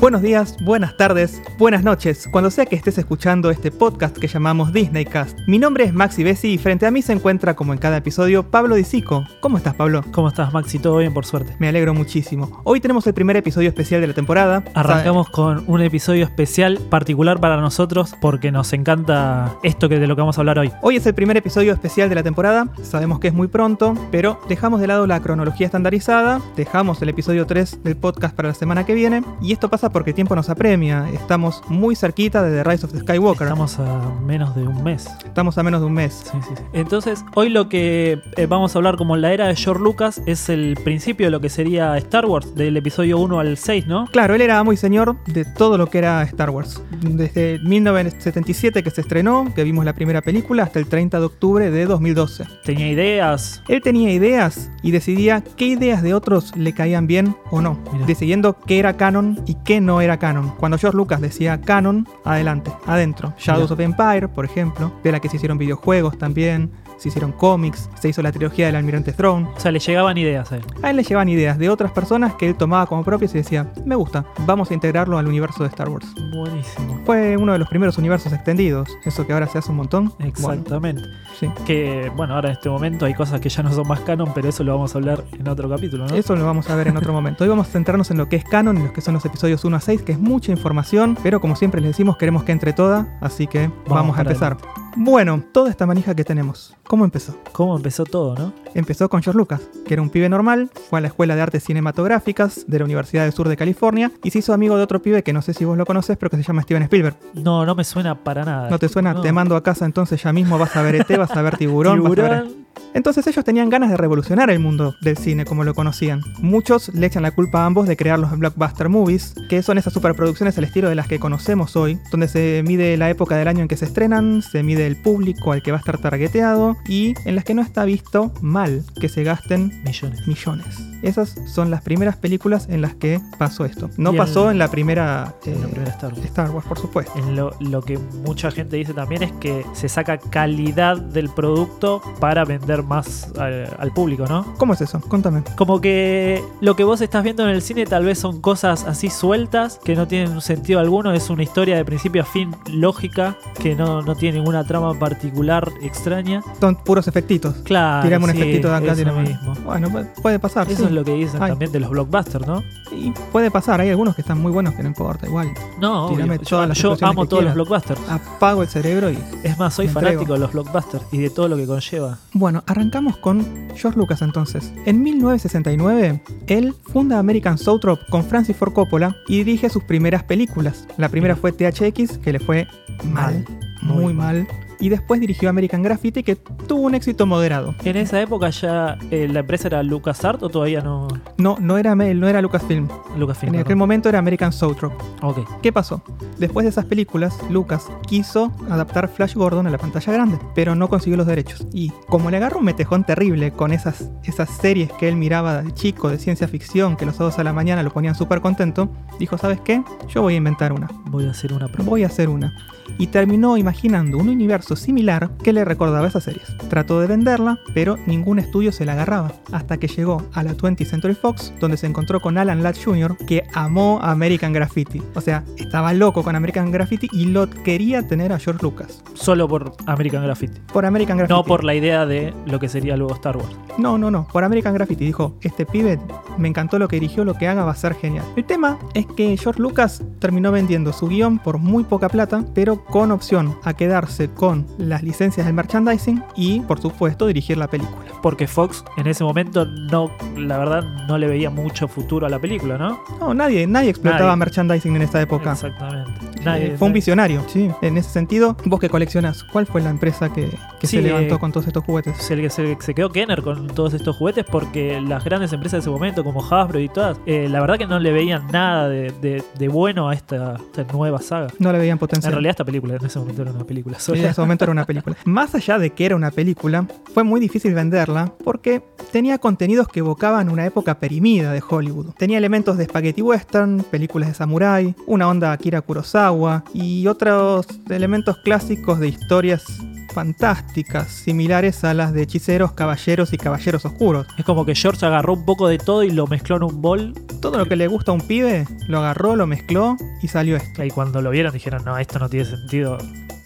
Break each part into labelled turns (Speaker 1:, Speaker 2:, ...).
Speaker 1: Buenos días, buenas tardes, buenas noches, cuando sea que estés escuchando este podcast que llamamos Disneycast. Mi nombre es Maxi Bessi y frente a mí se encuentra, como en cada episodio, Pablo Disico. ¿Cómo estás, Pablo?
Speaker 2: ¿Cómo estás, Maxi? Todo bien, por suerte.
Speaker 1: Me alegro muchísimo. Hoy tenemos el primer episodio especial de la temporada.
Speaker 2: Arrancamos con un episodio especial, particular para nosotros, porque nos encanta esto que de lo que vamos a hablar hoy.
Speaker 1: Hoy es el primer episodio especial de la temporada. Sabemos que es muy pronto, pero dejamos de lado la cronología estandarizada, dejamos el episodio 3 del podcast para la semana que viene, y esto pasa porque el tiempo nos apremia. Estamos muy cerquita de The Rise of the Skywalker.
Speaker 2: Estamos a menos de un mes.
Speaker 1: Estamos a menos de un mes.
Speaker 2: Sí, sí, sí. Entonces, hoy lo que eh, vamos a hablar como la era de George Lucas es el principio de lo que sería Star Wars, del episodio 1 al 6, ¿no?
Speaker 1: Claro, él era muy señor de todo lo que era Star Wars. Desde 1977 que se estrenó, que vimos la primera película, hasta el 30 de octubre de 2012.
Speaker 2: Tenía ideas.
Speaker 1: Él tenía ideas y decidía qué ideas de otros le caían bien o no, decidiendo qué era canon y qué no era canon. Cuando George Lucas decía canon, adelante, adentro. Shadows
Speaker 2: Mira.
Speaker 1: of Empire, por ejemplo, de la que se hicieron videojuegos también, se hicieron cómics, se hizo la trilogía del Almirante Throne.
Speaker 2: O sea, le llegaban ideas a él.
Speaker 1: A él le llevaban ideas de otras personas que él tomaba como propias y decía, me gusta, vamos a integrarlo al universo de Star Wars.
Speaker 2: Buenísimo.
Speaker 1: Fue uno de los primeros universos extendidos, eso que ahora se hace un montón. Bueno,
Speaker 2: Exactamente.
Speaker 1: sí.
Speaker 2: Que, bueno, ahora en este momento hay cosas que ya no son más canon, pero eso lo vamos a hablar en otro capítulo, ¿no?
Speaker 1: Eso lo vamos a ver en otro momento. Hoy vamos a centrarnos en lo que es canon, en lo que son los episodios 1 a 6, que es mucha información, pero como siempre les decimos, queremos que entre toda, así que vamos, a empezar. Bueno, toda esta manija que tenemos, ¿cómo empezó?
Speaker 2: ¿Cómo empezó todo, no?
Speaker 1: Empezó con George Lucas, que era un pibe normal, fue a la Escuela de Artes Cinematográficas de la Universidad del Sur de California y se hizo amigo de otro pibe que no sé si vos lo conoces, pero que se llama Steven Spielberg.
Speaker 2: No, no me suena para nada.
Speaker 1: ¿No te suena?
Speaker 2: No.
Speaker 1: Te mando a casa entonces ya mismo, vas a ver ET, vas a ver Tiburón, vas a ver... Entonces ellos tenían ganas de revolucionar el mundo del cine como lo conocían. Muchos le echan la culpa a ambos de crear los blockbuster movies, que son esas superproducciones al estilo de las que conocemos hoy, donde se mide la época del año en que se estrenan, se mide el público al que va a estar targeteado y en las que no está visto mal que se gasten
Speaker 2: Millones.
Speaker 1: millones. Esas son las primeras películas en las que pasó esto. No pasó
Speaker 2: el-
Speaker 1: en la primera,
Speaker 2: En la
Speaker 1: eh,
Speaker 2: primera Star Wars.
Speaker 1: Star Wars, por supuesto.
Speaker 2: En lo, lo que mucha gente dice también es que se saca calidad del producto para vender más al, al público, ¿no?
Speaker 1: ¿Cómo es eso? Contame.
Speaker 2: Como que lo que vos estás viendo en el cine tal vez son cosas así sueltas que no tienen un sentido alguno, es una historia de principio a fin lógica que no, no tiene ninguna trama particular extraña.
Speaker 1: Son puros efectitos.
Speaker 2: Claro,
Speaker 1: Tirame un
Speaker 2: sí,
Speaker 1: efectito de acá, tirame.
Speaker 2: mismo.
Speaker 1: Bueno, pu- puede pasar.
Speaker 2: Eso
Speaker 1: sí.
Speaker 2: es lo que dicen
Speaker 1: Ay.
Speaker 2: también de los blockbusters, ¿no?
Speaker 1: Y puede pasar, hay algunos que están muy buenos que no importa, igual.
Speaker 2: No,
Speaker 1: Tírame
Speaker 2: obvio.
Speaker 1: todas
Speaker 2: yo,
Speaker 1: las
Speaker 2: yo
Speaker 1: explosiones
Speaker 2: amo todos los blockbusters.
Speaker 1: Apago el cerebro y.
Speaker 2: Es más, soy fanático de los blockbusters y de todo lo que conlleva.
Speaker 1: Bueno, arrancamos con George Lucas entonces. En 1969, él funda American Soaptrop con Francis Ford Coppola y dirige sus primeras películas. La primera fue THX, que le fue mal, muy,
Speaker 2: Muy
Speaker 1: mal. Y después dirigió American Graffiti, que tuvo un éxito moderado.
Speaker 2: En esa época ya eh, la empresa era LucasArts o todavía no
Speaker 1: No, no era, no era Lucasfilm.
Speaker 2: Lucasfilm.
Speaker 1: En aquel momento era American Soaptrop.
Speaker 2: Ok.
Speaker 1: ¿Qué pasó? Después de esas películas, Lucas quiso adaptar Flash Gordon a la pantalla grande, pero no consiguió los derechos. Y como le agarró un metejón terrible con esas, esas series que él miraba de chico de ciencia ficción, que los sábados a la mañana lo ponían súper contento, dijo, ¿sabes qué? Yo voy a inventar una.
Speaker 2: Voy a hacer una promo.
Speaker 1: Voy a hacer una. Y terminó imaginando un universo similar que le recordaba esas series. Trató de venderla, pero ningún estudio se la agarraba. Hasta que llegó a la 20th Century Fox, donde se encontró con Alan Ladd Jr., que amó American Graffiti. O sea, estaba loco con American Graffiti y lo quería tener a George Lucas.
Speaker 2: Solo por American Graffiti.
Speaker 1: Por American Graffiti.
Speaker 2: No por la idea de lo que sería luego Star Wars.
Speaker 1: No, no, no. Por American Graffiti dijo, este pibe me encantó lo que dirigió, lo que haga va a ser genial. El tema es que George Lucas terminó vendiendo su guion por muy poca plata, pero con opción a quedarse con las licencias del merchandising y, por supuesto, dirigir la película.
Speaker 2: Porque Fox en ese momento no, la verdad, no le veía mucho futuro a la película, ¿no?
Speaker 1: No, nadie, nadie explotaba
Speaker 2: Nadie.
Speaker 1: merchandising en esta época.
Speaker 2: Exactamente.
Speaker 1: Eh,
Speaker 2: Nadie-
Speaker 1: fue un visionario, sí. En ese sentido, vos que coleccionás, ¿cuál fue la empresa que, que
Speaker 2: Sí,
Speaker 1: se levantó
Speaker 2: eh,
Speaker 1: con todos estos juguetes?
Speaker 2: Se, se- se quedó Kenner con todos estos juguetes porque las grandes empresas de ese momento, como Hasbro y todas, eh, la verdad que no le veían nada de, de- de bueno a esta, esta nueva saga.
Speaker 1: No le veían
Speaker 2: En
Speaker 1: potencial.
Speaker 2: realidad esta película en ese momento era una película
Speaker 1: En
Speaker 2: sola.
Speaker 1: ese momento era una película. Más allá de que era una película, fue muy difícil venderla porque tenía contenidos que evocaban una época perimida de Hollywood. Tenía elementos de spaghetti western, películas de samurai, una onda Akira Kurosawa y otros elementos clásicos de historias fantásticas, similares a las de hechiceros, caballeros y caballeros oscuros.
Speaker 2: Es como que George agarró un poco de todo y lo mezcló en un bol.
Speaker 1: Todo lo que le gusta a un pibe, lo agarró, lo mezcló y salió esto.
Speaker 2: Y cuando lo vieron dijeron, no, esto no tiene sentido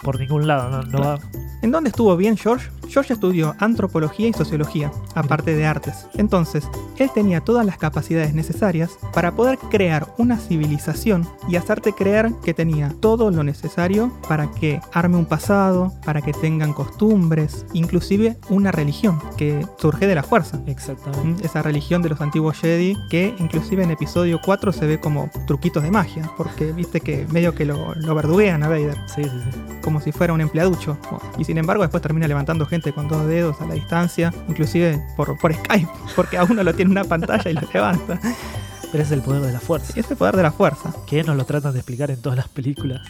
Speaker 2: por ningún lado, no, no va.
Speaker 1: ¿En dónde estuvo bien George? George estudió antropología y sociología, aparte de artes. Entonces, él tenía todas las capacidades necesarias para poder crear una civilización y hacerte creer que tenía todo lo necesario para que arme un pasado, para que tengan costumbres, inclusive una religión que surge de la fuerza.
Speaker 2: Exactamente.
Speaker 1: Esa religión de los antiguos Jedi que inclusive en episodio 4 se ve como truquitos de magia, porque viste que medio que lo, lo verduguean a Vader,
Speaker 2: Sí, sí, sí.
Speaker 1: como si fuera un empleaducho. Y sin embargo después termina levantando gente con dos dedos a la distancia, inclusive por, por Skype, porque a uno lo tiene en una pantalla y lo levanta.
Speaker 2: Pero es el poder de la fuerza.
Speaker 1: Es el poder de la fuerza.
Speaker 2: Que nos lo tratan de explicar en todas las películas.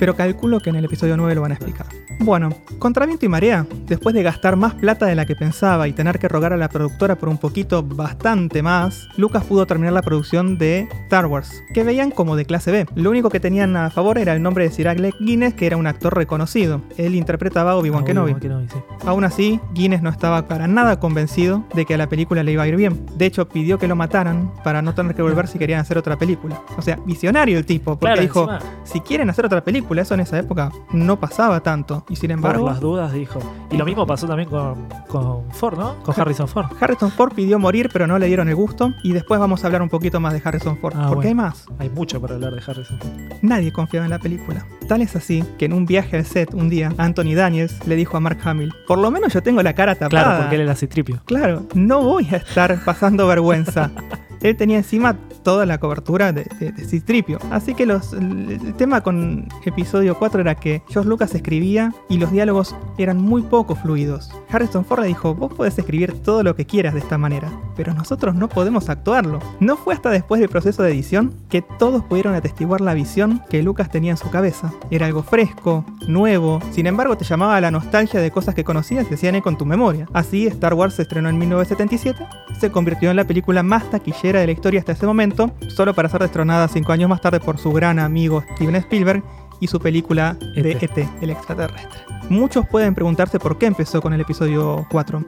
Speaker 1: Pero calculo que en el episodio 9 lo van a explicar. Bueno, contra viento y marea, después de gastar más plata de la que pensaba y tener que rogar a la productora por un poquito bastante más, Lucas pudo terminar la producción de Star Wars, que veían como de clase B. Lo único que tenían a favor era el nombre de Sir Alec Guinness, que era un actor reconocido. Él interpretaba a Obi-Wan Kenobi.
Speaker 2: Obi-Wan Kenobi, sí.
Speaker 1: Aún así, Guinness no estaba para nada convencido de que a la película le iba a ir bien. De hecho, pidió que lo mataran para no tener que volver si querían hacer otra película. O sea, visionario el tipo, porque
Speaker 2: Claro,
Speaker 1: dijo,
Speaker 2: encima,
Speaker 1: si quieren hacer otra película, eso en esa época no pasaba tanto. Y sin
Speaker 2: por
Speaker 1: embargo,
Speaker 2: las dudas dijo. Y lo mismo pasó también con, con Ford, ¿no? Con Harrison Ford.
Speaker 1: Harrison Ford pidió morir, pero no le dieron el gusto. Y después vamos a hablar un poquito más de Harrison Ford.
Speaker 2: Ah,
Speaker 1: porque
Speaker 2: bueno.
Speaker 1: hay más.
Speaker 2: Hay mucho para hablar de Harrison Ford.
Speaker 1: Nadie confiaba en la película. Tal es así que en un viaje al set un día, Anthony Daniels le dijo a Mark Hamill: Por lo menos yo tengo la cara tapada.
Speaker 2: Claro, porque él era citripio.
Speaker 1: Claro, no voy a estar pasando vergüenza. Él tenía encima toda la cobertura de, de, Citripio. Así que el, tema con episodio 4 era que George Lucas escribía y los diálogos eran muy poco fluidos. Harrison Ford dijo, vos podés escribir todo lo que quieras de esta manera, pero nosotros no podemos actuarlo. No fue hasta después del proceso de edición que todos pudieron atestiguar la visión que Lucas tenía en su cabeza. Era algo fresco, nuevo, sin embargo te llamaba a la nostalgia de cosas que conocías y hacían eco en tu memoria. Así, Star Wars se estrenó en 1977, se convirtió en la película más taquillera de la historia hasta ese momento, solo para ser destronada cinco años más tarde por su gran amigo Steven Spielberg y su película de
Speaker 2: E.T..
Speaker 1: ET, el extraterrestre. Muchos pueden preguntarse por qué empezó con el episodio 4.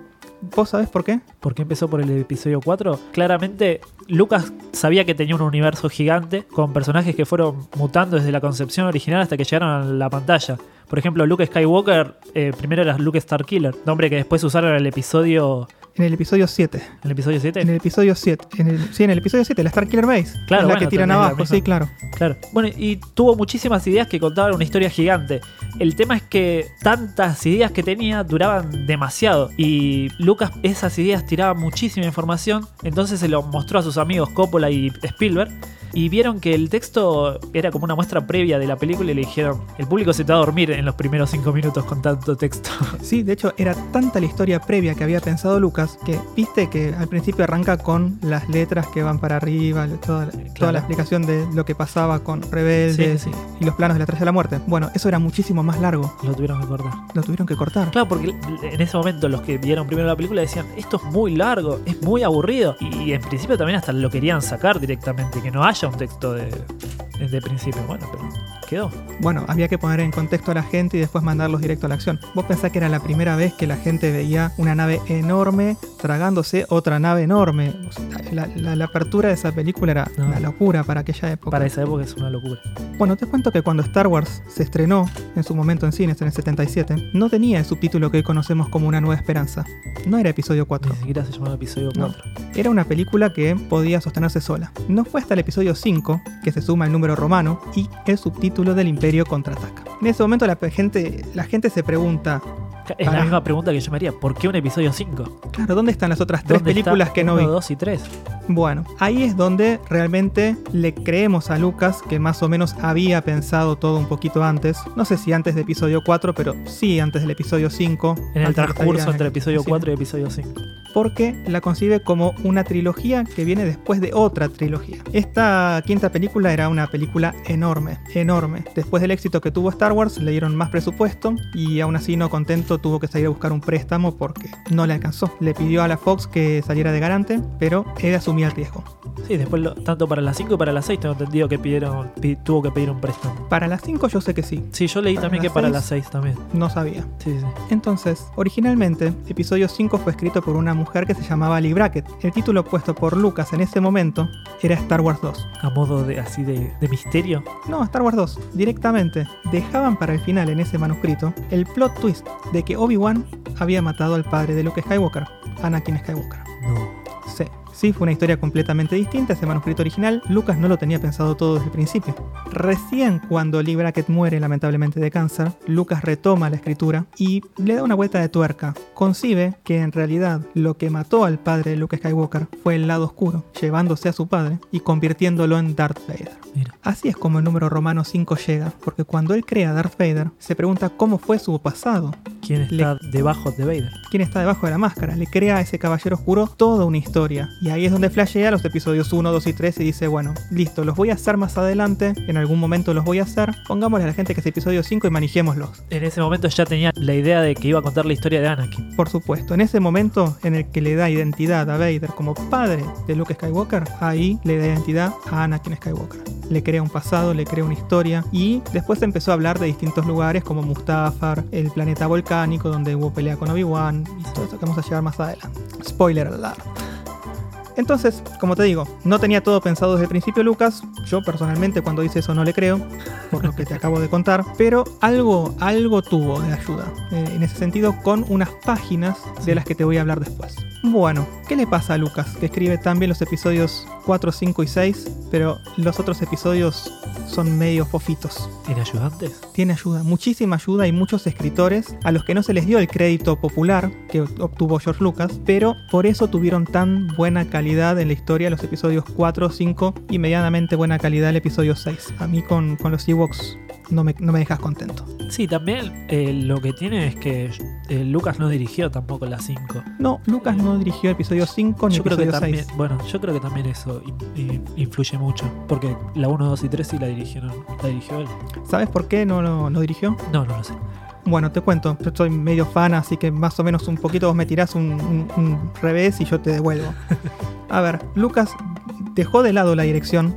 Speaker 1: ¿Vos sabés por qué?
Speaker 2: ¿Por qué empezó por el episodio 4? Claramente, Lucas sabía que tenía un universo gigante con personajes que fueron mutando desde la concepción original hasta que llegaron a la pantalla. Por ejemplo, Luke Skywalker, eh, primero era Luke Starkiller, nombre que después usaron en el episodio.
Speaker 1: En el episodio 7.
Speaker 2: ¿En el episodio 7?
Speaker 1: En el episodio 7. En el, sí, en el episodio 7, la Starkiller Base.
Speaker 2: Claro,
Speaker 1: es la
Speaker 2: bueno,
Speaker 1: que tiran abajo, sí, claro.
Speaker 2: Claro. Bueno, y tuvo muchísimas ideas que contaban una historia gigante. El tema es que tantas ideas que tenía duraban demasiado. Y Lucas esas ideas tiraba muchísima información. Entonces se lo mostró a sus amigos Coppola y Spielberg. Y vieron que el texto era como una muestra previa de la película y le dijeron, el público se te va a dormir en los primeros cinco minutos con tanto texto.
Speaker 1: Sí, de hecho era tanta la historia previa que había pensado Lucas que viste que al principio arranca con las letras que van para arriba, toda, la- toda la explicación de lo que pasaba con Rebeldes
Speaker 2: Sí, sí.
Speaker 1: y los planos de la Estrella de la Muerte. Bueno, eso era muchísimo más largo,
Speaker 2: lo tuvieron que cortar.
Speaker 1: lo tuvieron que cortar.
Speaker 2: Claro, porque en ese momento los que vieron primero la película decían, esto es muy largo, es muy aburrido. Y en principio también hasta lo querían sacar directamente, que no haya un texto de, de principio. Bueno, pero quedó.
Speaker 1: Bueno, había que poner en contexto a la gente y después mandarlos directo a la acción. Vos pensás que era la primera vez que la gente veía una nave enorme tragándose otra nave enorme. O sea, la, la- la apertura de esa película era
Speaker 2: No.
Speaker 1: una locura para aquella época.
Speaker 2: Para esa época es una locura.
Speaker 1: Bueno, te cuento que cuando Star Wars se estrenó en su momento en cines en el 77, no tenía el subtítulo que hoy conocemos como Una Nueva Esperanza. No era episodio 4.
Speaker 2: Ni siquiera se llamaba episodio
Speaker 1: No.
Speaker 2: 4.
Speaker 1: Era una película que podía sostenerse sola. No fue hasta el episodio 5 que se suma el número romano y el subtítulo del Imperio contraataca. En ese momento la gente, la gente se pregunta,
Speaker 2: Es la misma pregunta que yo me haría. ¿Por qué un episodio 5?
Speaker 1: claro, ¿dónde están las otras tres películas que no vi?
Speaker 2: 2 y 3.
Speaker 1: Bueno, ahí es donde realmente le creemos a Lucas que más o menos había pensado todo un poquito antes. No sé si antes de episodio 4, pero sí antes del episodio 5.
Speaker 2: En el transcurso entre
Speaker 1: en-
Speaker 2: episodio
Speaker 1: sí.
Speaker 2: 4 y episodio 5.
Speaker 1: porque la concibe como una trilogía que viene después de otra trilogía. Esta quinta película era una película enorme, enorme. Después del éxito que tuvo Star Wars, le dieron más presupuesto y aún así no contento tuvo que salir a buscar un préstamo porque no le alcanzó. Le pidió a la Fox que saliera de garante, pero él asumía el riesgo.
Speaker 2: Sí, después lo- tanto para las 5 y para las 6 tengo entendido que pidieron, pi- tuvo que pedir un préstamo.
Speaker 1: Para las 5 yo sé que sí,
Speaker 2: Sí, yo leí
Speaker 1: ¿Para
Speaker 2: también que para las 6 también.
Speaker 1: no sabía.
Speaker 2: Sí, sí.
Speaker 1: Entonces, originalmente, episodio 5 fue escrito por una mujer que se llamaba Lee Brackett. El título puesto por Lucas en ese momento era Star Wars 2.
Speaker 2: A modo de así de, de misterio.
Speaker 1: No, Star Wars 2, directamente. Dejaban para el final en ese manuscrito el plot twist de que Obi-Wan había matado al padre de Luke Skywalker, Anakin Skywalker.
Speaker 2: No.
Speaker 1: Sí. Sí, fue una historia completamente distinta. Ese manuscrito original, Lucas no lo tenía pensado todo desde el principio. Recién cuando Lee Brackett muere lamentablemente de cáncer, Lucas retoma la escritura y le da una vuelta de tuerca. Concibe que en realidad lo que mató al padre de Luke Skywalker fue el lado oscuro, llevándose a su padre y convirtiéndolo en Darth Vader.
Speaker 2: Mira.
Speaker 1: Así es como el número romano 5 llega, porque cuando él crea a Darth Vader, se pregunta cómo fue su pasado,
Speaker 2: ¿Quién está debajo de Vader?
Speaker 1: quién está debajo de la máscara. Le crea a ese caballero oscuro toda una historia. Y ahí es donde flashea los episodios 1, 2 y 3 y dice, bueno, listo, los voy a hacer más adelante, en algún momento los voy a hacer, pongámosle a la gente que es episodio 5 y manejémoslos.
Speaker 2: En ese momento ya tenía la idea de que iba a contar la historia de Anakin.
Speaker 1: Por supuesto, en ese momento en el que le da identidad a Vader como padre de Luke Skywalker, ahí le da identidad a Anakin Skywalker. Le crea un pasado, le crea una historia y después empezó a hablar de distintos lugares como Mustafar, el planeta donde hubo pelea con Obi-Wan y todo eso que vamos a llegar más adelante. Spoiler alert. Entonces, como te digo, no tenía todo pensado desde el principio Lucas. Yo personalmente cuando dice eso no le creo, por lo que te acabo de contar. Pero algo, algo tuvo de ayuda. eh, en ese sentido, con unas páginas de las que te voy a hablar después. Bueno, ¿qué le pasa a Lucas? Que escribe también los episodios 4, 5 y 6, pero los otros episodios son medio fofitos
Speaker 2: ¿Tiene ayudantes?
Speaker 1: tiene ayuda, muchísima ayuda y muchos escritores a los que no se les dio el crédito popular que obtuvo George Lucas, pero por eso tuvieron tan buena calidad en la historia los episodios 4, 5 y medianamente buena calidad el episodio 6. A mí con, con los Ewoks no me, no me dejas contento.
Speaker 2: Sí, también eh, lo que tiene es que eh, Lucas no dirigió tampoco la 5.
Speaker 1: No, Lucas no dirigió el episodio 5 ni
Speaker 2: Yo creo que
Speaker 1: episodio
Speaker 2: también,
Speaker 1: 6.
Speaker 2: bueno, yo creo que también eso in- in- influye mucho, porque la 1, 2 y 3 sí la dirigieron, la dirigió él.
Speaker 1: ¿Sabes por qué no lo no dirigió?
Speaker 2: No, no lo sé.
Speaker 1: Bueno, te cuento, yo soy medio fan, así que más o menos un poquito vos me tirás un, un- un revés y yo te devuelvo. A ver, Lucas dejó de lado la dirección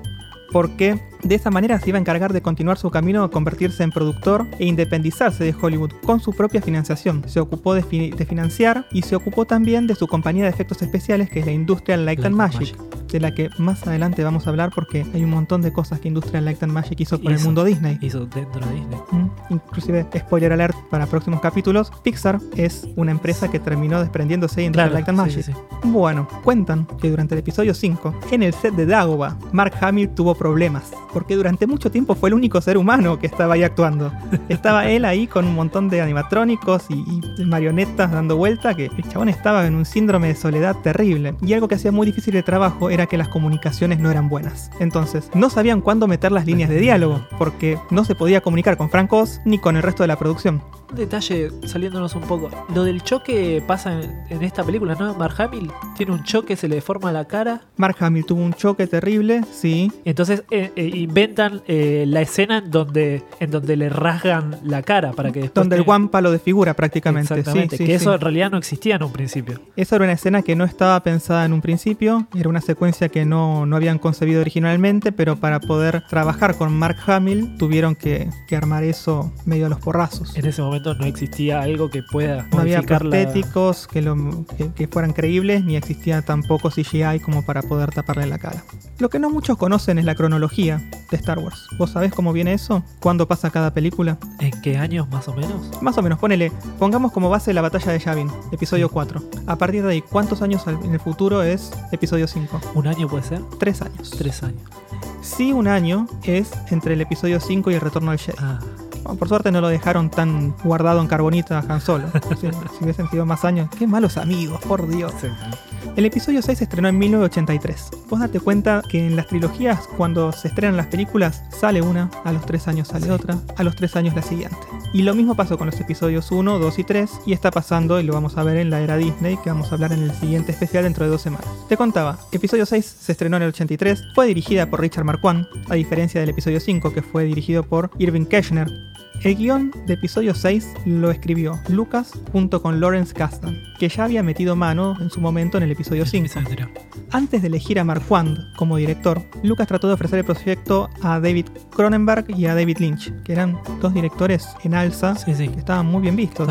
Speaker 1: porque de esa manera se iba a encargar de continuar su camino a convertirse en productor e independizarse de Hollywood con su propia financiación. Se ocupó de, fi- de financiar y se ocupó también de su compañía de efectos especiales que es la Industrial Light and
Speaker 2: Light and
Speaker 1: Magic, de la que más adelante vamos a hablar porque hay un montón de cosas que Industrial Light and Magic hizo con el mundo Disney.
Speaker 2: Hizo dentro de Disney.
Speaker 1: Mm, Inclusive, spoiler alert para próximos capítulos, Pixar es una empresa que terminó desprendiéndose de Industrial Light and
Speaker 2: sí,
Speaker 1: Magic.
Speaker 2: sí, sí.
Speaker 1: Bueno, cuentan que durante el episodio 5, en el set de Dagobah, Mark Hamill tuvo problemas, porque durante mucho tiempo fue el único ser humano que estaba ahí actuando. Estaba él ahí con un montón de animatrónicos y, y marionetas dando vuelta, que el chabón estaba en un síndrome de soledad terrible. Y algo que hacía muy difícil el trabajo era que las comunicaciones no eran buenas. Entonces, no sabían cuándo meter las líneas de diálogo, porque no se podía comunicar con Frank Oz ni con el resto de la producción.
Speaker 2: Un detalle saliéndonos un poco. Lo del choque pasa en, en esta película, ¿no? Mark Hamill tiene un choque, se le deforma la cara.
Speaker 1: Mark Hamill tuvo un choque terrible, sí,
Speaker 2: entonces eh, eh, inventan eh, la escena en donde, en donde le rasgan la cara para que después.
Speaker 1: donde el Wampa lo desfigura prácticamente.
Speaker 2: Exactamente,
Speaker 1: sí,
Speaker 2: que
Speaker 1: sí.
Speaker 2: eso en realidad no existía en un principio.
Speaker 1: Esa era una escena que no estaba pensada en un principio, era una secuencia que no, no habían concebido originalmente, pero para poder trabajar con Mark Hamill tuvieron que, que armar eso medio a los porrazos.
Speaker 2: En ese momento no existía algo que pueda
Speaker 1: No había
Speaker 2: la-
Speaker 1: prostéticos que, lo- que- que fueran creíbles, ni existía tampoco CGI como para poder taparle la cara. Lo que no muchos conocen es la cronología de Star Wars. ¿Vos sabés cómo viene eso? ¿Cuándo pasa cada película?
Speaker 2: ¿En qué años más o menos?
Speaker 1: Más o menos, ponele, pongamos como base la batalla de Yavin, episodio 4. A partir de ahí, ¿cuántos años en el futuro es episodio 5?
Speaker 2: ¿Un año puede ser?
Speaker 1: Tres años.
Speaker 2: Tres años.
Speaker 1: Sí, un año es entre el episodio 5 y el retorno del Jedi.
Speaker 2: Ah,
Speaker 1: Bueno, por suerte no lo dejaron tan guardado en carbonita a Han Solo. Sí, si hubiesen sido más años. Qué malos amigos, por Dios. El episodio 6 se estrenó en 1983. Vos date cuenta que en las trilogías, cuando se estrenan las películas, sale una, a los tres años sale
Speaker 2: Sí.
Speaker 1: otra, a los tres años la siguiente. Y lo mismo pasó con los episodios 1, 2 y 3 y está pasando y lo vamos a ver en la era Disney que vamos a hablar en el siguiente especial dentro de dos semanas. Te contaba, episodio 6 se estrenó en el 83, fue dirigida por Richard Marquand, a diferencia del episodio 5 que fue dirigido por Irving Keschner. El guion de episodio 6 lo escribió Lucas junto con Lawrence Kasdan, que ya había metido mano en su momento en el episodio 5.
Speaker 2: Episodio anterior.
Speaker 1: Antes de elegir a Marquand como director, Lucas trató de ofrecer el proyecto a David Cronenberg y a David Lynch, que eran dos directores en alza
Speaker 2: Sí, sí.
Speaker 1: que estaban muy bien vistos.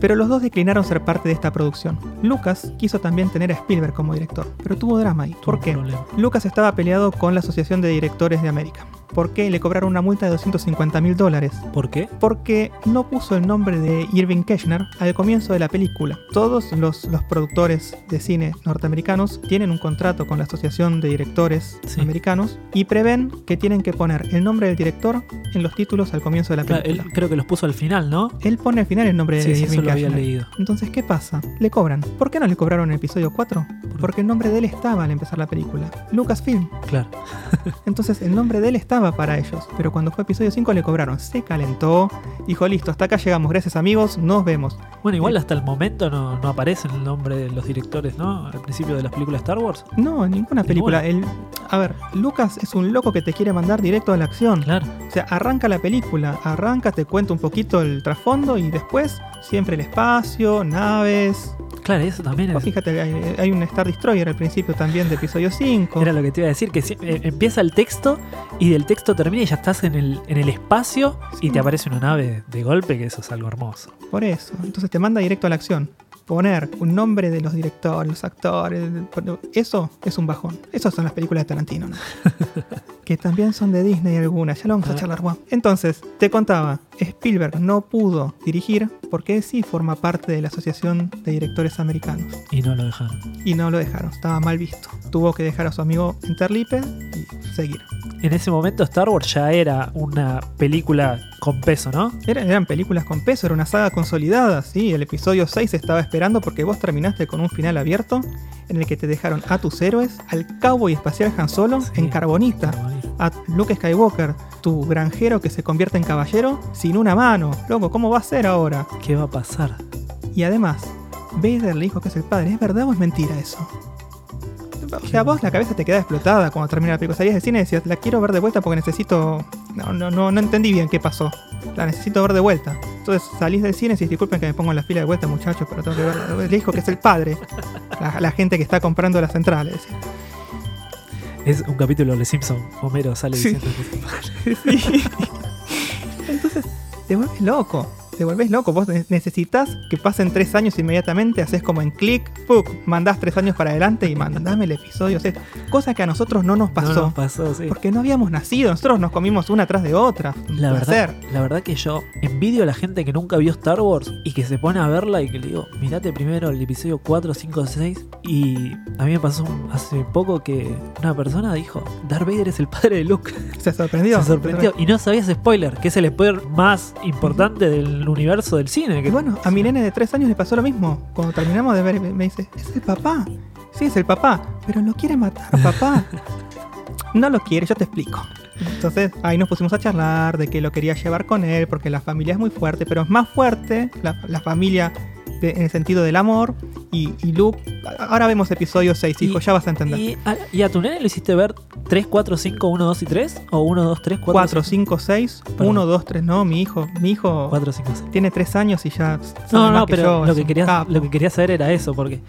Speaker 1: Pero los dos declinaron ser parte de esta producción. Lucas quiso también tener a Spielberg como director, pero tuvo drama ahí. ¿Por qué? Lucas estaba peleado con la Asociación de Directores de América. ¿Por qué le cobraron una multa de 250 mil dólares?
Speaker 2: ¿Por qué?
Speaker 1: Porque no puso el nombre de Irving Keschner al comienzo de la película. Todos los, los productores de cine norteamericanos tienen un contrato con la Asociación de Directores
Speaker 2: Sí.
Speaker 1: Americanos y prevén que tienen que poner el nombre del director en los títulos al comienzo de la
Speaker 2: Claro,
Speaker 1: película.
Speaker 2: él creo que los puso al final, ¿no?
Speaker 1: Él pone al final el nombre
Speaker 2: Sí,
Speaker 1: de
Speaker 2: sí,
Speaker 1: Irving
Speaker 2: eso lo había leído.
Speaker 1: Entonces, ¿qué pasa? Le cobran. ¿Por qué no le cobraron en el episodio 4? Porque el nombre de él estaba al empezar la película. Lucasfilm.
Speaker 2: Claro.
Speaker 1: Entonces el nombre de él estaba para ellos. Pero cuando fue episodio 5 le cobraron. Se calentó. Dijo, listo, hasta acá llegamos. Gracias amigos. Nos vemos.
Speaker 2: Bueno, igual hasta el momento no, no aparece el nombre de los directores, ¿no? Al principio de las películas Star Wars.
Speaker 1: No, en ninguna película. El, a ver, Lucas es un loco que te quiere mandar directo a la acción.
Speaker 2: Claro.
Speaker 1: O sea, arranca la película, arranca, te cuenta un poquito el trasfondo y después siempre el espacio, naves.
Speaker 2: Claro, eso también es,
Speaker 1: fíjate, hay, hay un Star Destroyer al principio también de episodio 5.
Speaker 2: era lo que te iba a decir, que si- eh, empieza el texto y del texto termina y ya estás en el, en el espacio y te aparece una nave de golpe, que eso es algo hermoso.
Speaker 1: Por eso. Entonces te manda directo a la acción. Poner un nombre de los directores, los actores, eso es un bajón. Esas son las películas de Tarantino, ¿no? que también son de Disney algunas, ya lo vamos a
Speaker 2: Ah.
Speaker 1: charlar, guau. Entonces, te contaba, Spielberg no pudo dirigir porque él sí forma parte de la Asociación de Directores Americanos.
Speaker 2: Y no lo dejaron.
Speaker 1: Y no lo dejaron, estaba mal visto. Tuvo que dejar a su amigo Interlipe y seguir.
Speaker 2: En ese momento Star Wars ya era una película con peso, ¿no?
Speaker 1: Eran, eran películas con peso, era una saga consolidada, sí. El episodio 6 estaba esperando porque vos terminaste con un final abierto en el que te dejaron a tus héroes, al cowboy espacial Han Solo,
Speaker 2: Sí.
Speaker 1: en carbonita, a Luke Skywalker, tu granjero que se convierte en caballero, sin una mano. Loco, ¿cómo va a ser ahora?
Speaker 2: ¿Qué va a pasar?
Speaker 1: Y además, Vader le dijo que es el padre. ¿Es verdad o es mentira eso? O sea, vos la cabeza te queda explotada cuando termina la película. Salías del cine y decías, la quiero ver de vuelta porque necesito. No, no, no, no entendí bien qué pasó. La necesito ver de vuelta. Entonces salís del cine y decís, disculpen que me pongo en la fila de vuelta, muchachos, pero tengo que ver. Le dijo que es el padre. La, la gente que está comprando las centrales.
Speaker 2: Es un capítulo de Simpson. Homero sale
Speaker 1: Sí.
Speaker 2: diciendo que
Speaker 1: Sí. Entonces, te vuelves loco. Te vuelves loco. Vos ne- necesitas que pasen tres años inmediatamente. Haces como en clic, ¡puc! mandás tres años para adelante y mandame el episodio. O sea, cosa que a nosotros no nos pasó.
Speaker 2: No nos pasó, sí.
Speaker 1: Porque no habíamos nacido. Nosotros nos comimos una tras de otra.
Speaker 2: La verdad, la verdad que yo envidio a la gente que nunca vio Star Wars y que se pone a verla y que le digo, mirate primero el episodio 4, 5, 6 y a mí me pasó hace poco que una persona dijo, Darth Vader es el padre de Luke.
Speaker 1: Se sorprendió.
Speaker 2: se sorprendió y no sabías spoiler, que es el spoiler más importante del universo del cine. Que,
Speaker 1: bueno, a mi nene de tres años le pasó lo mismo. Cuando terminamos de ver, me dice, es el papá. Sí, es el papá. Pero lo quiere matar, papá. no lo quiere, yo te explico. Entonces ahí nos pusimos a charlar de que lo quería llevar con él porque la familia es muy fuerte, pero es más fuerte la, la familia de- en el sentido del amor. Y, y Luke, ahora vemos episodio 6, hijo,
Speaker 2: Y-
Speaker 1: ya vas a entender.
Speaker 2: y, a, ¿Y a tu nene lo hiciste ver 3, 4, 5, 1, 2 y 3? ¿O 1, 2, 3, 4,
Speaker 1: 4, 5, 6,
Speaker 2: Perdón.
Speaker 1: 1, 2, 3, no, mi hijo, mi hijo
Speaker 2: 4, 5, 6?
Speaker 1: tiene 3 años y ya...
Speaker 2: No, no, pero
Speaker 1: yo,
Speaker 2: lo, que quería, lo que quería saber era eso, porque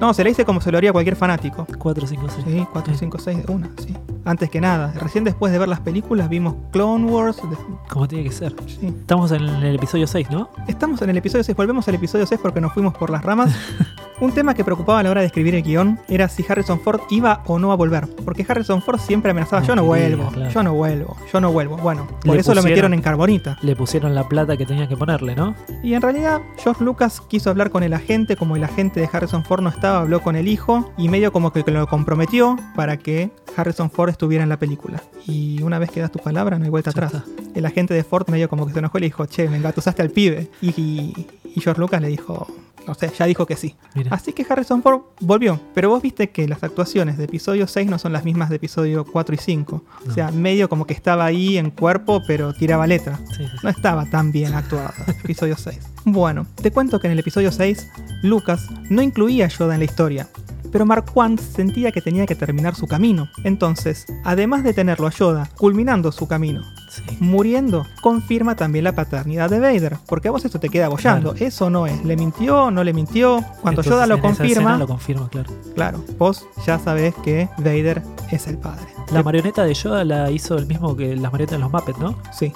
Speaker 1: No, se le dice como se lo haría cualquier fanático.
Speaker 2: 4, 5, 6.
Speaker 1: Sí, 4, 5, 6 de una, sí. Antes que nada, recién después de ver las películas vimos Clone Wars. de-
Speaker 2: Como tiene que ser.
Speaker 1: sí.
Speaker 2: Estamos en el episodio 6, ¿no?
Speaker 1: Estamos en el episodio 6, volvemos al episodio 6 porque nos fuimos por las ramas. Un tema que preocupaba a la hora de escribir el guion era si Harrison Ford iba o no a volver. Porque Harrison Ford siempre amenazaba, yo no
Speaker 2: quería,
Speaker 1: vuelvo,
Speaker 2: claro.
Speaker 1: yo no vuelvo, yo no vuelvo. Bueno, por
Speaker 2: Le
Speaker 1: eso lo metieron en carbonita.
Speaker 2: Le pusieron la plata que tenían que ponerle, ¿no?
Speaker 1: Y en realidad, George Lucas quiso hablar con el agente, como el agente de Harrison Ford no estaba, habló con el hijo y medio como que lo comprometió para que Harrison Ford estuviera en la película. Y una vez que das tu palabra, no hay vuelta atrás. El agente de Ford medio como que se enojó y le dijo, che, me engatusaste al pibe. Y, y- y George Lucas le dijo, O sea, ya dijo que sí.
Speaker 2: Mira.
Speaker 1: Así que Harrison Ford volvió. Pero vos viste que las actuaciones de episodio 6 no son las mismas de episodio 4 y 5. O sea, medio como que estaba ahí en cuerpo, pero tiraba letra.
Speaker 2: Sí, sí, sí.
Speaker 1: No estaba tan bien actuada el episodio 6. Bueno, te cuento que en el episodio 6, Lucas no incluía a Yoda en la historia. Pero Mark Quant sentía que tenía que terminar su camino. Entonces, además de tenerlo a Yoda culminando su camino,
Speaker 2: Sí.
Speaker 1: muriendo, confirma también la paternidad de Vader. Porque a vos esto te queda bollando.
Speaker 2: Claro.
Speaker 1: Eso no es. ¿Le mintió? ¿No le mintió? Cuando
Speaker 2: Entonces,
Speaker 1: Yoda lo confirma,
Speaker 2: lo confirma, claro.
Speaker 1: claro, vos ya sabés que Vader es el padre.
Speaker 2: La marioneta de Yoda la hizo el mismo que las marionetas de los Muppets, ¿no?
Speaker 1: Sí,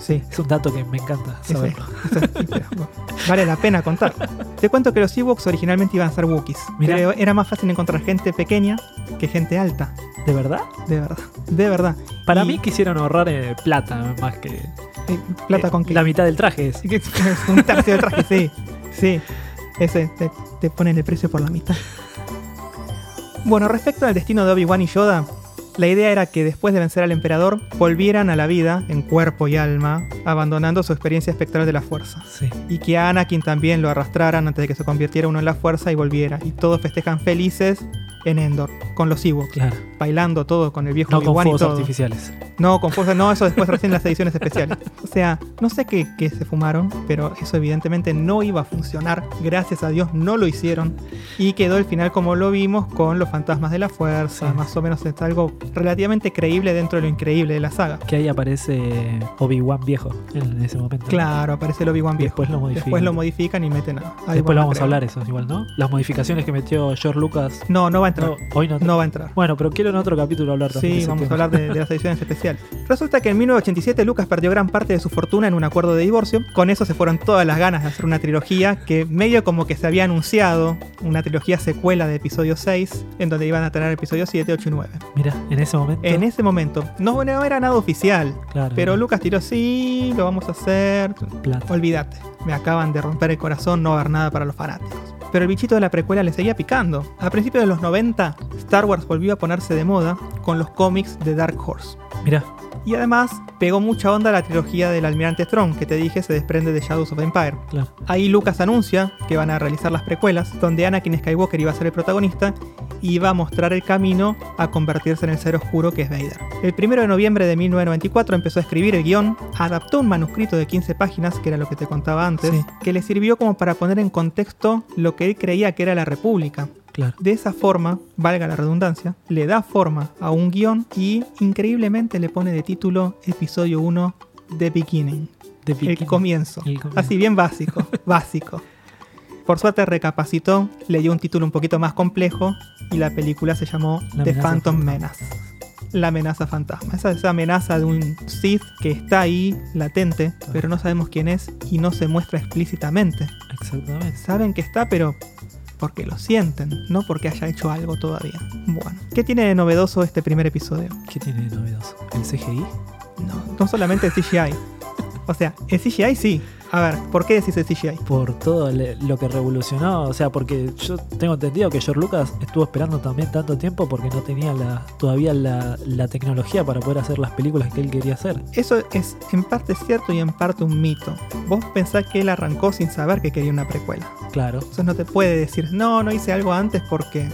Speaker 1: sí.
Speaker 2: Es un dato que me encanta
Speaker 1: sí.
Speaker 2: saberlo.
Speaker 1: Sí, pero, bueno, vale la pena contar. Te cuento que los Ewoks originalmente iban a ser Wookiees.
Speaker 2: Mirá.
Speaker 1: Pero era más fácil encontrar gente pequeña que gente alta.
Speaker 2: ¿De verdad?
Speaker 1: De verdad. De verdad.
Speaker 2: Para
Speaker 1: Y-
Speaker 2: mí quisieron ahorrar eh, plata más que.
Speaker 1: ¿Plata
Speaker 2: eh,
Speaker 1: con qué?
Speaker 2: La mitad del traje es.
Speaker 1: Un tercio de traje, sí. Sí. Ese te, te ponen el precio por la mitad. Bueno, respecto al destino de Obi-Wan y Yoda, la idea era que después de vencer al emperador, volvieran a la vida en cuerpo y alma, abandonando su experiencia espectral de la fuerza.
Speaker 2: Sí.
Speaker 1: Y que a Anakin también lo arrastraran antes de que se convirtiera uno en la fuerza y volviera. Y todos festejan felices en Endor, con los Ewoks,
Speaker 2: Claro.
Speaker 1: bailando todo con el viejo
Speaker 2: No con
Speaker 1: y
Speaker 2: fuegos
Speaker 1: todo.
Speaker 2: artificiales.
Speaker 1: No, con fuerza, no, eso después recién las ediciones especiales. O sea, no sé qué, qué se fumaron, pero eso evidentemente no iba a funcionar. Gracias a Dios no lo hicieron. Y quedó el final como lo vimos con los fantasmas de la fuerza.
Speaker 2: Sí.
Speaker 1: Más o menos es algo relativamente creíble dentro de lo increíble de la saga.
Speaker 2: Que ahí aparece Obi-Wan viejo en ese momento.
Speaker 1: Claro, aparece el Obi-Wan viejo.
Speaker 2: Después lo modifican.
Speaker 1: Después lo modifican y meten a.
Speaker 2: Después lo vamos a hablar eso, igual, ¿no? Las modificaciones que metió George Lucas.
Speaker 1: No, no va a entrar.
Speaker 2: No, hoy no.
Speaker 1: No va a entrar.
Speaker 2: Bueno, pero quiero en otro capítulo hablar también.
Speaker 1: Sí, vamos a hablar de, de las ediciones especiales. Resulta que en 1987 Lucas perdió gran parte de su fortuna en un acuerdo de divorcio. Con eso se fueron todas las ganas de hacer una trilogía que medio como que se había anunciado, una trilogía secuela de episodio 6, en donde iban a tener episodio 7, 8 y 9.
Speaker 2: Mira, en ese momento.
Speaker 1: En ese momento, no, no era nada oficial,
Speaker 2: Claro.
Speaker 1: pero Lucas tiró, sí, lo vamos a hacer.
Speaker 2: Plata.
Speaker 1: Olvídate, me acaban de romper el corazón no haber nada para los fanáticos. Pero el bichito de la precuela le seguía picando. A principios de los 90, Star Wars volvió a ponerse de moda con los cómics de Dark Horse.
Speaker 2: Mira,
Speaker 1: Y además pegó mucha onda la trilogía del Almirante Strong, que te dije se desprende de Shadows of Empire.
Speaker 2: claro.
Speaker 1: Ahí Lucas anuncia que van a realizar las precuelas, donde Anakin Skywalker iba a ser el protagonista y iba a mostrar el camino a convertirse en el ser oscuro que es Vader. El 1 de noviembre de 1994 empezó a escribir el guion, adaptó un manuscrito de 15 páginas, que era lo que te contaba antes,
Speaker 2: Sí.
Speaker 1: que le sirvió como para poner en contexto lo que él creía que era la República.
Speaker 2: Claro.
Speaker 1: De esa forma, valga la redundancia, le da forma a un guion y increíblemente le pone de título Episodio 1 The Beginning. El comienzo.
Speaker 2: El comienzo.
Speaker 1: Así bien básico, básico. Por suerte recapacitó, le dio un título un poquito más complejo y la película se llamó
Speaker 2: La
Speaker 1: The Phantom. Menace. La amenaza fantasma. Esa, esa amenaza de un Sith que está ahí, latente, pero no sabemos quién es y no se muestra explícitamente.
Speaker 2: Exactamente.
Speaker 1: Saben que está, pero porque lo sienten, no porque haya hecho algo todavía. Bueno, ¿qué tiene de novedoso este primer episodio?
Speaker 2: ¿Qué tiene de novedoso? ¿El CGI?
Speaker 1: No, no solamente el CGI. O sea, el CGI sí. A ver, ¿por qué decís el CGI?
Speaker 2: Por todo lo que revolucionó. O sea, porque yo tengo entendido que George Lucas estuvo esperando también tanto tiempo porque no tenía la, todavía la, la tecnología para poder hacer las películas que él quería hacer.
Speaker 1: Eso es en parte cierto y en parte un mito. Vos pensás que él arrancó sin saber que quería una precuela.
Speaker 2: Claro.
Speaker 1: Entonces no te puede decir, no, no hice algo antes porque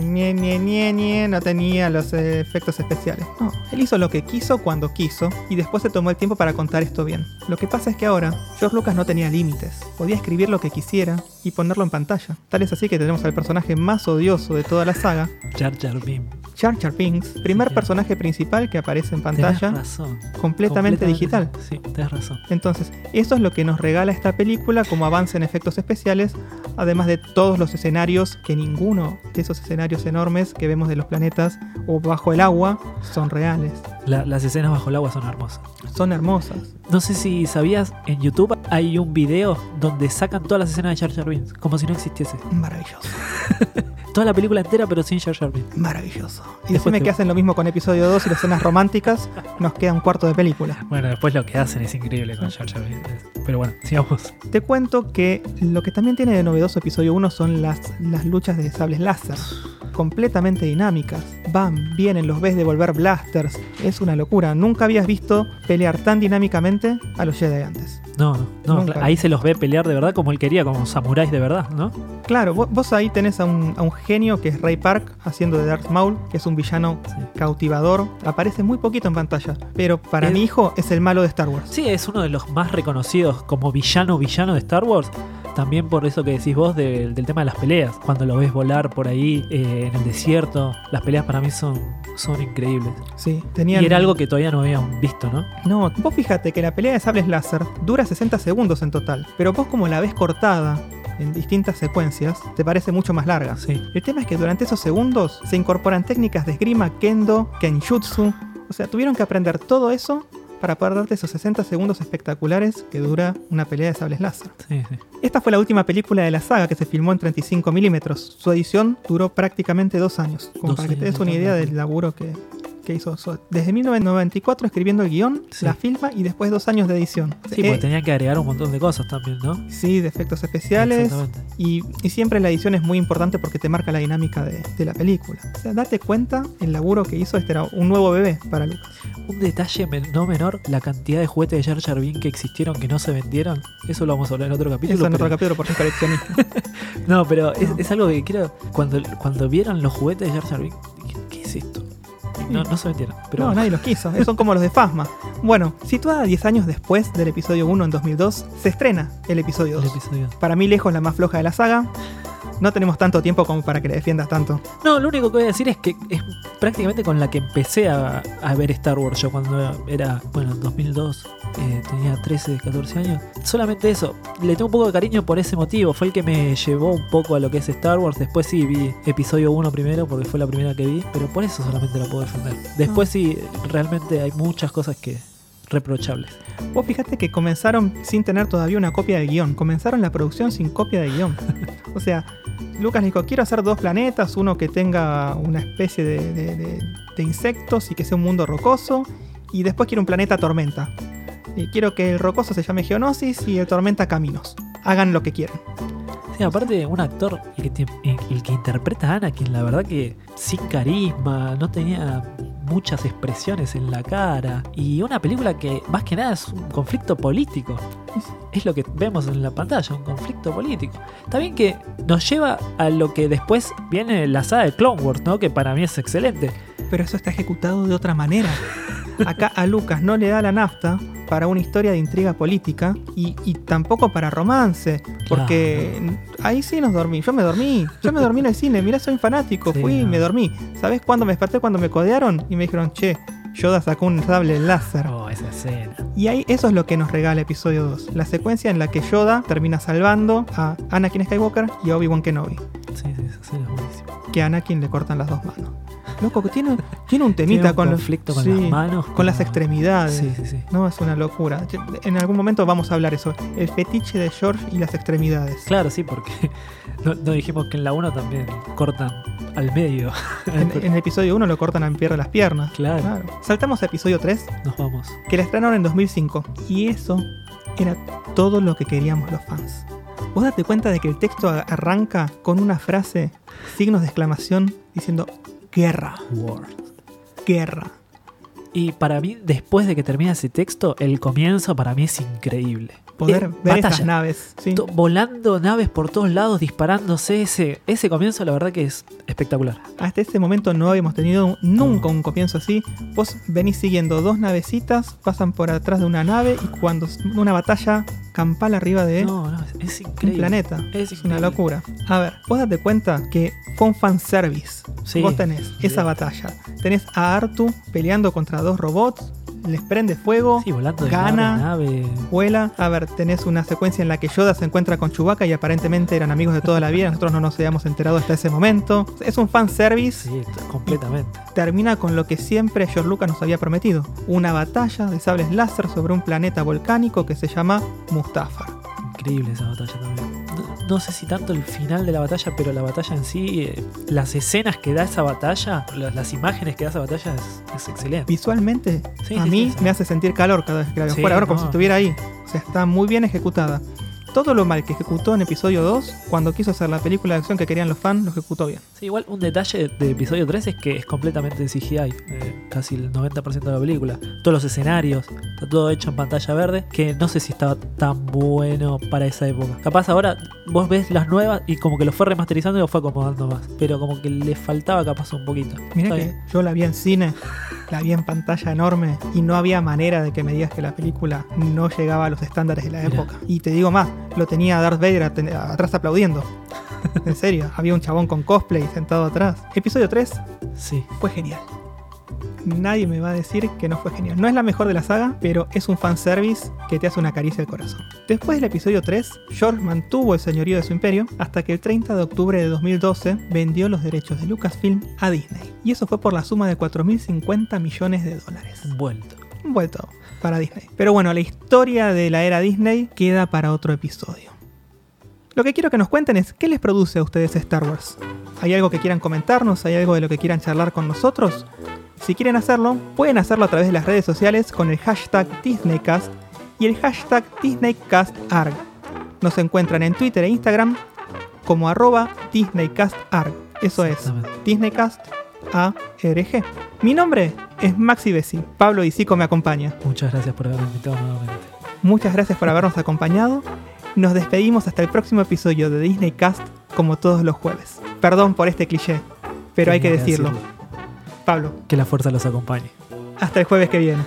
Speaker 1: ñe, ñe, ñe, ñe, no tenía los efectos especiales. No, él hizo lo que quiso cuando quiso y después se tomó el tiempo para contar esto bien. Lo que pasa es que ahora George Lucas no tenía límites. Podía escribir lo que quisiera y ponerlo en pantalla. Tal es así que tenemos al personaje más odioso de toda la saga,
Speaker 2: Jar Jar Binks.
Speaker 1: Jar Jar Binks, primer personaje principal que aparece en pantalla,
Speaker 2: razón.
Speaker 1: completamente digital.
Speaker 2: Sí, tenés razón.
Speaker 1: Entonces, eso es lo que nos regala esta película como avance en efectos especiales, además de todos los escenarios, que ninguno de esos escenarios enormes que vemos de los planetas o bajo el agua son reales.
Speaker 2: La- las escenas bajo el agua son hermosas.
Speaker 1: Son hermosas.
Speaker 2: No sé si sabías, en YouTube hay un video donde sacan todas las escenas de Jar Jar Binks, como si no existiese.
Speaker 1: Maravilloso,
Speaker 2: Toda la película entera, pero sin Jar Jar Binks.
Speaker 1: maravilloso. Y
Speaker 2: Después
Speaker 1: decime
Speaker 2: te-
Speaker 1: que hacen lo mismo con episodio 2 y las escenas románticas, nos queda un cuarto de película.
Speaker 2: Bueno, después lo que hacen es increíble con Jar Jar Binks. Pero bueno, sigamos.
Speaker 1: Te cuento que lo que también tiene de novedoso episodio 1 son las, las luchas de sables láser. completamente dinámicas. Van, vienen, los ves devolver blasters. Es una locura. Nunca habías visto pelear tan dinámicamente a los Jedi antes.
Speaker 2: No, no, no. Ahí se los ve pelear de verdad como él quería, como samuráis de verdad, ¿no?
Speaker 1: Claro, vo- vos ahí tenés a un, a un genio que es Ray Park haciendo de Darth Maul, que es un villano
Speaker 2: Sí.
Speaker 1: cautivador. Aparece muy poquito en pantalla, pero para
Speaker 2: Es-
Speaker 1: mi hijo es el malo de Star Wars.
Speaker 2: Sí, es uno de los más reconocidos como villano villano de Star Wars. También por eso que decís vos del- del tema de las peleas. Cuando lo ves volar por ahí eh, en el desierto, las peleas para mí son, son increíbles.
Speaker 1: Sí, tenían...
Speaker 2: Y era algo que todavía no habíamos visto, ¿no?
Speaker 1: No, vos fíjate que la pelea de sables láser dura 60 segundos en total, pero vos como la ves cortada en distintas secuencias, te parece mucho más larga.
Speaker 2: Sí.
Speaker 1: El tema es que durante esos segundos se incorporan técnicas de esgrima, kendo, kenjutsu, o sea, tuvieron que aprender todo eso para poder darte esos 60 segundos espectaculares que dura una pelea de sables láser.
Speaker 2: Sí, sí.
Speaker 1: Esta fue la última película de la saga que se filmó en 35 milímetros. Su edición duró prácticamente dos años. Como
Speaker 2: Dos
Speaker 1: para que te des una idea del laburo que, que hizo. Desde 1994 escribiendo el guion,
Speaker 2: Sí.
Speaker 1: la filma y después dos años de edición.
Speaker 2: Sí,
Speaker 1: Eh,
Speaker 2: porque tenían que agregar un montón de cosas también, ¿no?
Speaker 1: sí, de efectos especiales.
Speaker 2: Exactamente.
Speaker 1: Y, y siempre la edición es muy importante porque te marca la dinámica de, de la película. O sea, date cuenta el laburo que hizo. Este era un nuevo bebé para Lucas.
Speaker 2: Un detalle men- no menor, la cantidad de juguetes de Jar Jar Binks que existieron que no se vendieron. Eso lo vamos a hablar en otro capítulo.
Speaker 1: Eso en otro capítulo porque es coleccionista.
Speaker 2: No, pero es,
Speaker 1: No.
Speaker 2: es algo que quiero. Cuando, cuando vieron los juguetes de Jar Jar Binks, ¿qué es esto? No, no se vendieron. Pero
Speaker 1: no, nadie los quiso. Eh, Son como los de Fasma. Bueno, situada 10 años después del episodio 1 en 2002, se estrena el episodio
Speaker 2: el
Speaker 1: 2.
Speaker 2: episodio.
Speaker 1: Para mí, lejos la más floja de la saga. No tenemos tanto tiempo como para que le defiendas tanto.
Speaker 2: No, lo único que voy a decir es que es prácticamente con la que empecé a, a ver Star Wars. Yo cuando era, bueno, en 2002, eh, tenía 13, 14 años. Solamente eso. Le tengo un poco de cariño por ese motivo. Fue el que me llevó un poco a lo que es Star Wars. Después sí vi episodio 1 primero porque fue la primera que vi. Pero por eso solamente la puedo defender. Después sí, realmente hay muchas cosas que reprochables.
Speaker 1: Vos fijate que comenzaron sin tener todavía una copia del guion. Comenzaron la producción sin copia del guion. O sea, Lucas dijo, quiero hacer dos planetas, uno que tenga una especie de, de- de- de insectos y que sea un mundo rocoso, y después quiero un planeta tormenta. Y quiero que el rocoso se llame Geonosis y el tormenta Caminos. Hagan lo que quieran.
Speaker 2: Sí, aparte, un actor, el que, te- el que interpreta a Anakin, la verdad que sin carisma, no tenía muchas expresiones en la cara. Y una película que más que nada es un conflicto político. Es lo que vemos en la pantalla, un conflicto político. Está bien que nos lleva a lo que después viene la saga de Clone Wars, ¿no? Que para mí es excelente.
Speaker 1: Pero eso está ejecutado de otra manera. Acá a Lucas no le da la nafta para una historia de intriga política y, y tampoco para romance. Porque ahí sí nos dormí. Yo me dormí. Yo me dormí en el cine. Mirá, soy fanático.
Speaker 2: Sí,
Speaker 1: Fui y
Speaker 2: no.
Speaker 1: me dormí. ¿Sabés cuándo me desperté? Cuando me codearon y me dijeron, che, Yoda sacó un sable láser.
Speaker 2: Oh, esa escena.
Speaker 1: Y ahí eso es lo que nos regala episodio 2. La secuencia en la que Yoda termina salvando a Anakin Skywalker y a Obi-Wan Kenobi.
Speaker 2: Sí, sí, esa escena es buenísima.
Speaker 1: Que a Anakin le cortan las dos manos. Loco, que tiene, tiene un
Speaker 2: Tiene
Speaker 1: temita
Speaker 2: un
Speaker 1: con los
Speaker 2: conflicto con
Speaker 1: sí,
Speaker 2: las manos.
Speaker 1: con las extremidades.
Speaker 2: Sí, sí, sí.
Speaker 1: No, es una locura. En algún momento vamos a hablar eso. El fetiche de George y las extremidades.
Speaker 2: Claro, sí, porque no, no dijimos que en la 1 también cortan al medio.
Speaker 1: En, en el episodio 1 lo cortan a pierde las piernas.
Speaker 2: Claro.
Speaker 1: Saltamos a episodio 3,
Speaker 2: Nos vamos.
Speaker 1: que la estrenaron en 2005. Y eso era todo lo que queríamos los fans. Vos date cuenta de que el texto arranca con una frase, signos de exclamación, diciendo guerra,
Speaker 2: War.
Speaker 1: guerra.
Speaker 2: Y para mí, después de que termina ese texto, el comienzo para mí es increíble.
Speaker 1: Poder
Speaker 2: Eh,
Speaker 1: ver
Speaker 2: batalla.
Speaker 1: esas naves.
Speaker 2: Volando naves por todos lados, disparándose. Ese, ese comienzo, la verdad que es espectacular.
Speaker 1: Hasta ese momento no habíamos tenido nunca un comienzo así. Vos venís siguiendo dos navecitas, pasan por atrás de una nave y cuando una batalla campal arriba de
Speaker 2: No, no, es, es
Speaker 1: un
Speaker 2: increíble.
Speaker 1: planeta.
Speaker 2: Es
Speaker 1: Es una
Speaker 2: increíble.
Speaker 1: locura. A ver, vos date cuenta que fue un fanservice.
Speaker 2: Sí.
Speaker 1: Vos tenés esa batalla. Tenés a Artu peleando contra dos robots, les prende fuego,
Speaker 2: Sí, volando de
Speaker 1: Gana.
Speaker 2: nave, nave.
Speaker 1: vuela. A ver, tenés una secuencia en la que Yoda se encuentra con Chewbacca y aparentemente eran amigos de toda la vida. Nosotros no nos habíamos enterado hasta ese momento. Es un fanservice
Speaker 2: Sí, completamente.
Speaker 1: termina con lo que siempre George Lucas nos había prometido: una batalla de sables láser sobre un planeta volcánico que se llama Mustafar.
Speaker 2: Increíble esa batalla también. No, sé si tanto el final de la batalla, pero la batalla en sí, eh, las escenas que da esa batalla, la- las, imágenes que da esa batalla es, es excelente.
Speaker 1: Visualmente,
Speaker 2: Sí,
Speaker 1: a
Speaker 2: sí,
Speaker 1: mí
Speaker 2: sí,
Speaker 1: me hace sentir calor cada vez que la veo fuera, ahora como si estuviera ahí. O sea, está muy bien ejecutada. Todo lo mal que ejecutó en episodio 2, cuando quiso hacer la película de acción que querían los fans, lo ejecutó bien.
Speaker 2: Sí, igual un detalle de episodio 3 es que es completamente CGI, eh, casi el 90% de la película. Todos los escenarios, está todo hecho en pantalla verde, que no sé si estaba tan bueno para esa época. Capaz ahora vos ves las nuevas y como que lo fue remasterizando y lo fue acomodando más, pero como que le faltaba capaz un poquito.
Speaker 1: Mira que
Speaker 2: bien.
Speaker 1: yo la vi en cine, la vi en pantalla enorme y no había manera de que me digas que la película no llegaba a los estándares de la época. Y te digo más, lo tenía Darth Vader at- atrás aplaudiendo. En serio, había un chabón con cosplay sentado atrás. Episodio 3
Speaker 2: Sí.
Speaker 1: fue genial. Nadie me va a decir que no fue genial. No es la mejor de la saga, pero es un fanservice que te hace una caricia al corazón. Después del episodio 3, George mantuvo el señorío de su imperio hasta que el 30 de octubre de 2012 vendió los derechos de Lucasfilm a Disney. Y eso fue por la suma de 4.050 millones de dólares.
Speaker 2: Vuelto.
Speaker 1: Vuelto para Disney. Pero bueno, la historia de la era Disney queda para otro episodio. Lo que quiero que nos cuenten es qué les produce a ustedes Star Wars. ¿Hay algo que quieran comentarnos? ¿Hay algo de lo que quieran charlar con nosotros? Si quieren hacerlo, pueden hacerlo a través de las redes sociales con el hashtag DisneyCast y el hashtag DisneyCastArg. Nos encuentran en Twitter e Instagram como arroba DisneyCastArg. Eso es
Speaker 2: Exactamente.
Speaker 1: DisneyCast ARG. Mi nombre es Maxi Bessi. Pablo Isico me acompaña.
Speaker 2: Muchas gracias por haberme invitado nuevamente.
Speaker 1: Muchas gracias por habernos acompañado. Nos despedimos hasta el próximo episodio de Disney Cast como todos los jueves. Perdón por este cliché, pero hay que decirlo. Pablo,
Speaker 2: Que la fuerza los acompañe.
Speaker 1: hasta el jueves que viene.